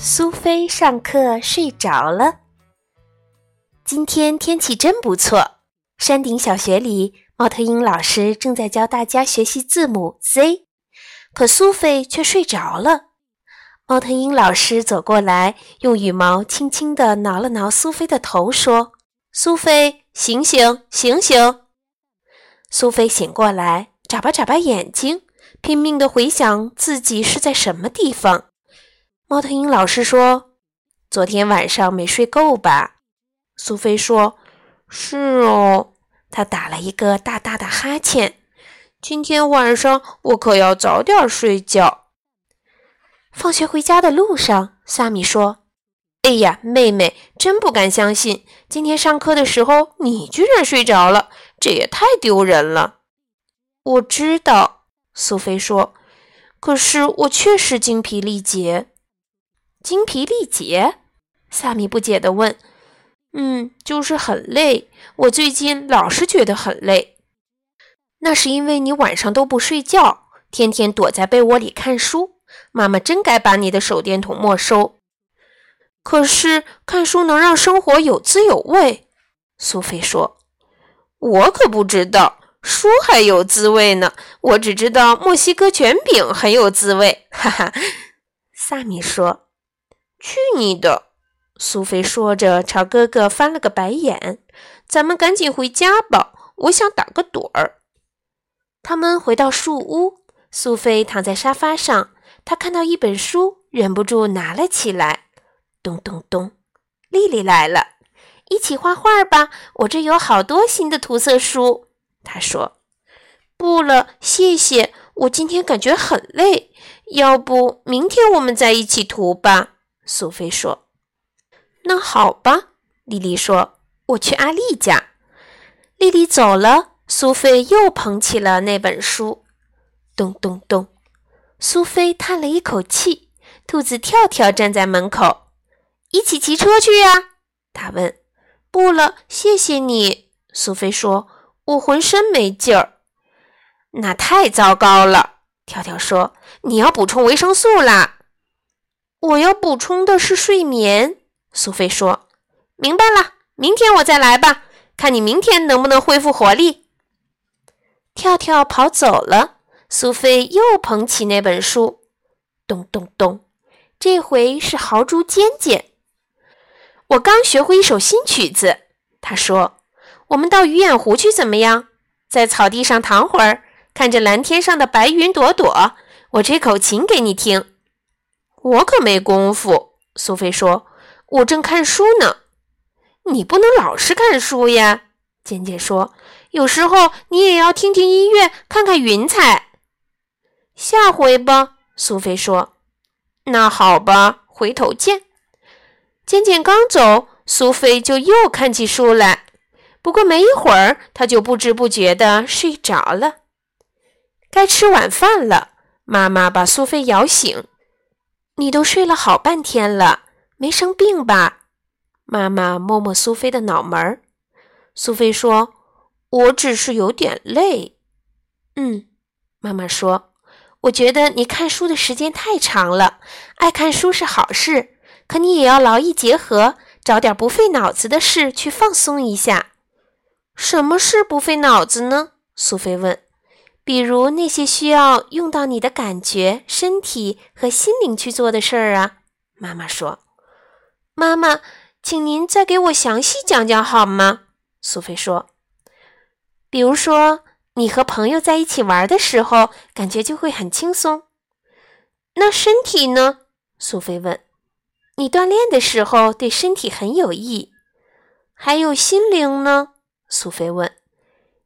苏菲上课睡着了。今天天气真不错。山顶小学里，猫头鹰老师正在教大家学习字母 Z，可苏菲却睡着了。猫头鹰老师走过来，用羽毛轻轻地挠了挠苏菲的头，说：“苏菲，醒醒，醒醒！”苏菲醒过来，眨巴眨巴眼睛，拼命地回想自己是在什么地方。猫头鹰老师说：“昨天晚上没睡够吧？”苏菲说：“是哦。”他打了一个大大的哈欠。今天晚上我可要早点睡觉。放学回家的路上，萨米说：“哎呀，妹妹，真不敢相信，今天上课的时候你居然睡着了，这也太丢人了。”我知道，苏菲说：“可是我确实精疲力竭。”精疲力竭，萨米不解地问：“嗯，就是很累。我最近老是觉得很累。那是因为你晚上都不睡觉，天天躲在被窝里看书。妈妈真该把你的手电筒没收。可是看书能让生活有滋有味。”苏菲说：“我可不知道书还有滋味呢，我只知道墨西哥卷饼很有滋味。”哈哈，萨米说。去你的！苏菲说着，朝哥哥翻了个白眼。咱们赶紧回家吧，我想打个盹儿。他们回到树屋，苏菲躺在沙发上，她看到一本书，忍不住拿了起来。咚咚咚，丽丽来了，一起画画吧！我这有好多新的涂色书。她说：“不了，谢谢。我今天感觉很累，要不明天我们再一起涂吧。”苏菲说：“那好吧。”莉莉说：“我去阿丽家。”莉莉走了，苏菲又捧起了那本书。咚咚咚，苏菲叹了一口气。兔子跳跳站在门口：“一起骑车去呀？”他问。“不了，谢谢你。”苏菲说：“我浑身没劲儿。”那太糟糕了。跳跳说：“你要补充维生素啦。”我要补充的是睡眠，苏菲说：“明白了，明天我再来吧，看你明天能不能恢复活力。”跳跳跑走了，苏菲又捧起那本书，咚咚咚，这回是豪猪尖尖。我刚学会一首新曲子，他说：“我们到鱼眼湖去怎么样？在草地上躺会儿，看着蓝天上的白云朵朵，我吹口琴给你听。”我可没工夫，苏菲说：“我正看书呢。”你不能老是看书呀，尖尖说：“有时候你也要听听音乐，看看云彩。”下回吧，苏菲说。“那好吧，回头见。”尖尖刚走，苏菲就又看起书来。不过没一会儿，她就不知不觉地睡着了。该吃晚饭了，妈妈把苏菲摇醒。你都睡了好半天了，没生病吧？妈妈摸摸苏菲的脑门儿。苏菲说：“我只是有点累。”嗯，妈妈说：“我觉得你看书的时间太长了。爱看书是好事，可你也要劳逸结合，找点不费脑子的事去放松一下。什么事不费脑子呢？”苏菲问。比如那些需要用到你的感觉、身体和心灵去做的事儿啊，妈妈说：“妈妈，请您再给我详细讲讲好吗？”苏菲说：“比如说，你和朋友在一起玩的时候，感觉就会很轻松。那身体呢？”苏菲问：“你锻炼的时候对身体很有益。还有心灵呢？”苏菲问：“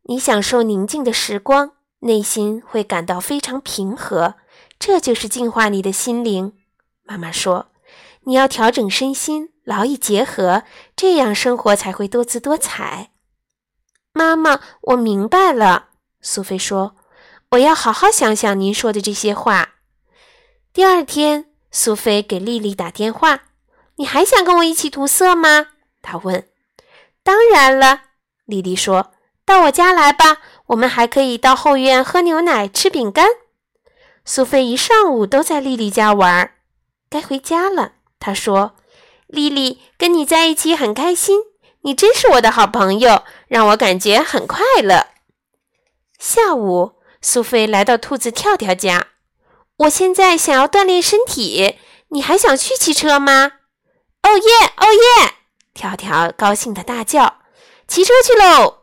你享受宁静的时光。”内心会感到非常平和，这就是净化你的心灵。妈妈说：“你要调整身心，劳逸结合，这样生活才会多姿多彩。”妈妈，我明白了。苏菲说：“我要好好想想您说的这些话。”第二天，苏菲给丽丽打电话：“你还想跟我一起涂色吗？”她问。“当然了。”丽丽说。到我家来吧，我们还可以到后院喝牛奶、吃饼干。苏菲一上午都在丽丽家玩，该回家了。她说：“丽丽，跟你在一起很开心，你真是我的好朋友，让我感觉很快乐。”下午，苏菲来到兔子跳跳家。我现在想要锻炼身体，你还想去骑车吗？哦耶，哦耶！跳跳高兴地大叫：“骑车去喽！”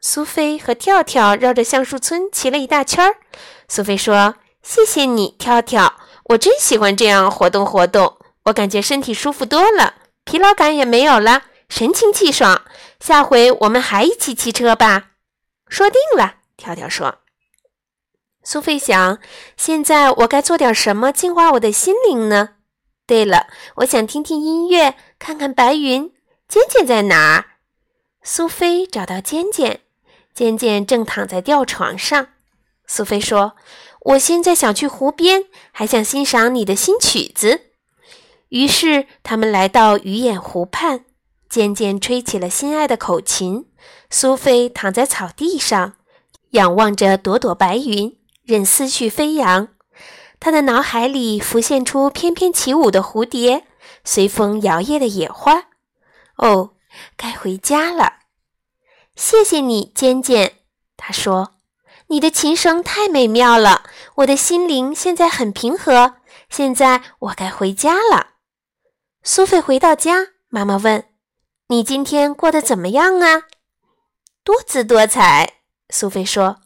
苏菲和跳跳绕着橡树村骑了一大圈儿。苏菲说：“谢谢你，跳跳，我真喜欢这样活动活动，我感觉身体舒服多了，疲劳感也没有了，神清气爽。下回我们还一起骑车吧。”说定了，跳跳说。苏菲想：“现在我该做点什么净化我的心灵呢？”对了，我想听听音乐，看看白云。尖尖在哪儿？苏菲找到尖尖，渐渐正躺在吊床上。苏菲说：“我现在想去湖边，还想欣赏你的新曲子。”于是他们来到鱼眼湖畔，渐渐吹起了心爱的口琴。苏菲躺在草地上，仰望着朵朵白云。任思绪飞扬，他的脑海里浮现出翩翩起舞的蝴蝶，随风摇曳的野花。哦，该回家了。谢谢你，尖尖。他说：“你的琴声太美妙了，我的心灵现在很平和。现在我该回家了。”苏菲回到家，妈妈问：“你今天过得怎么样啊？”多姿多彩，苏菲说。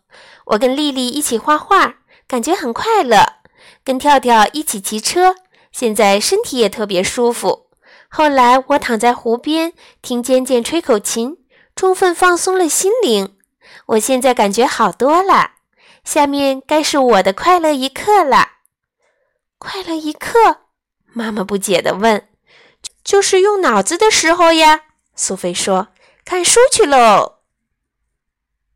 我跟丽丽一起画画，感觉很快乐。跟跳跳一起骑车，现在身体也特别舒服。后来我躺在湖边，听尖尖吹口琴，充分放松了心灵。我现在感觉好多了。下面该是我的快乐一刻了。快乐一刻？妈妈不解地问。就是用脑子的时候呀。苏菲说：“看书去喽。”